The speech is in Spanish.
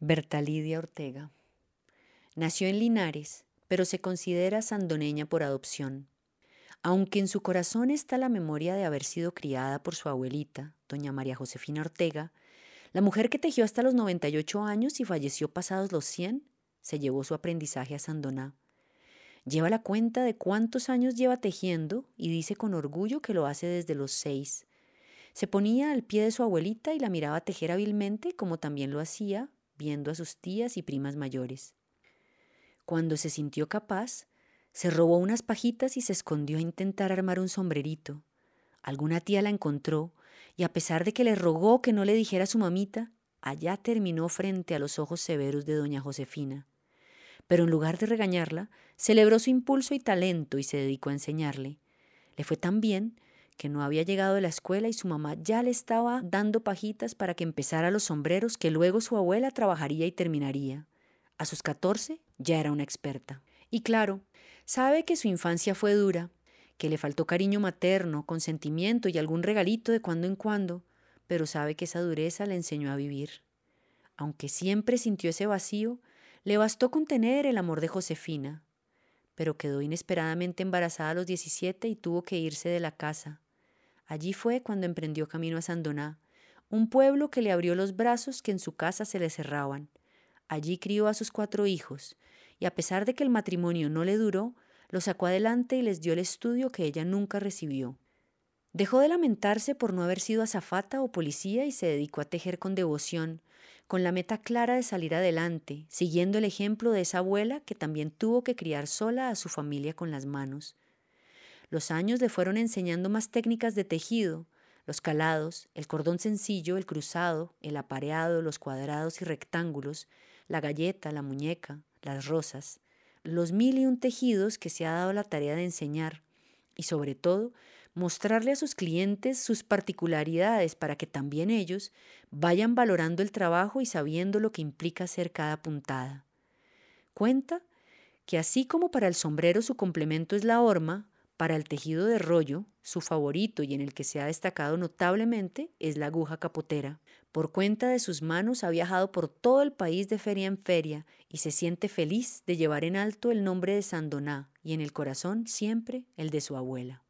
Bertalidia Ortega. Nació en Linares, pero se considera sandoneña por adopción. Aunque en su corazón está la memoria de haber sido criada por su abuelita, doña María Josefina Ortega, la mujer que tejió hasta los 98 años y falleció pasados los 100, se llevó su aprendizaje a Sandoná. Lleva la cuenta de cuántos años lleva tejiendo y dice con orgullo que lo hace desde los seis. Se ponía al pie de su abuelita y la miraba tejer hábilmente como también lo hacía viendo a sus tías y primas mayores. Cuando se sintió capaz, se robó unas pajitas y se escondió a intentar armar un sombrerito. Alguna tía la encontró y a pesar de que le rogó que no le dijera a su mamita, allá terminó frente a los ojos severos de doña Josefina. Pero en lugar de regañarla, celebró su impulso y talento y se dedicó a enseñarle. Le fue tan bien que no había llegado de la escuela y su mamá ya le estaba dando pajitas para que empezara los sombreros que luego su abuela trabajaría y terminaría. A sus catorce ya era una experta. Y claro, sabe que su infancia fue dura, que le faltó cariño materno, consentimiento y algún regalito de cuando en cuando, pero sabe que esa dureza le enseñó a vivir. Aunque siempre sintió ese vacío, le bastó contener el amor de Josefina, pero quedó inesperadamente embarazada a los 17 y tuvo que irse de la casa. Allí fue cuando emprendió camino a Sandoná, un pueblo que le abrió los brazos que en su casa se le cerraban. Allí crió a sus cuatro hijos, y a pesar de que el matrimonio no le duró, los sacó adelante y les dio el estudio que ella nunca recibió. Dejó de lamentarse por no haber sido azafata o policía y se dedicó a tejer con devoción, con la meta clara de salir adelante, siguiendo el ejemplo de esa abuela que también tuvo que criar sola a su familia con las manos. Los años le fueron enseñando más técnicas de tejido, los calados, el cordón sencillo, el cruzado, el apareado, los cuadrados y rectángulos, la galleta, la muñeca, las rosas, los mil y un tejidos que se ha dado la tarea de enseñar y sobre todo mostrarle a sus clientes sus particularidades para que también ellos vayan valorando el trabajo y sabiendo lo que implica hacer cada puntada. Cuenta que así como para el sombrero su complemento es la horma, para el tejido de rollo, su favorito y en el que se ha destacado notablemente es la aguja capotera. Por cuenta de sus manos ha viajado por todo el país de feria en feria y se siente feliz de llevar en alto el nombre de Sandoná y en el corazón siempre el de su abuela.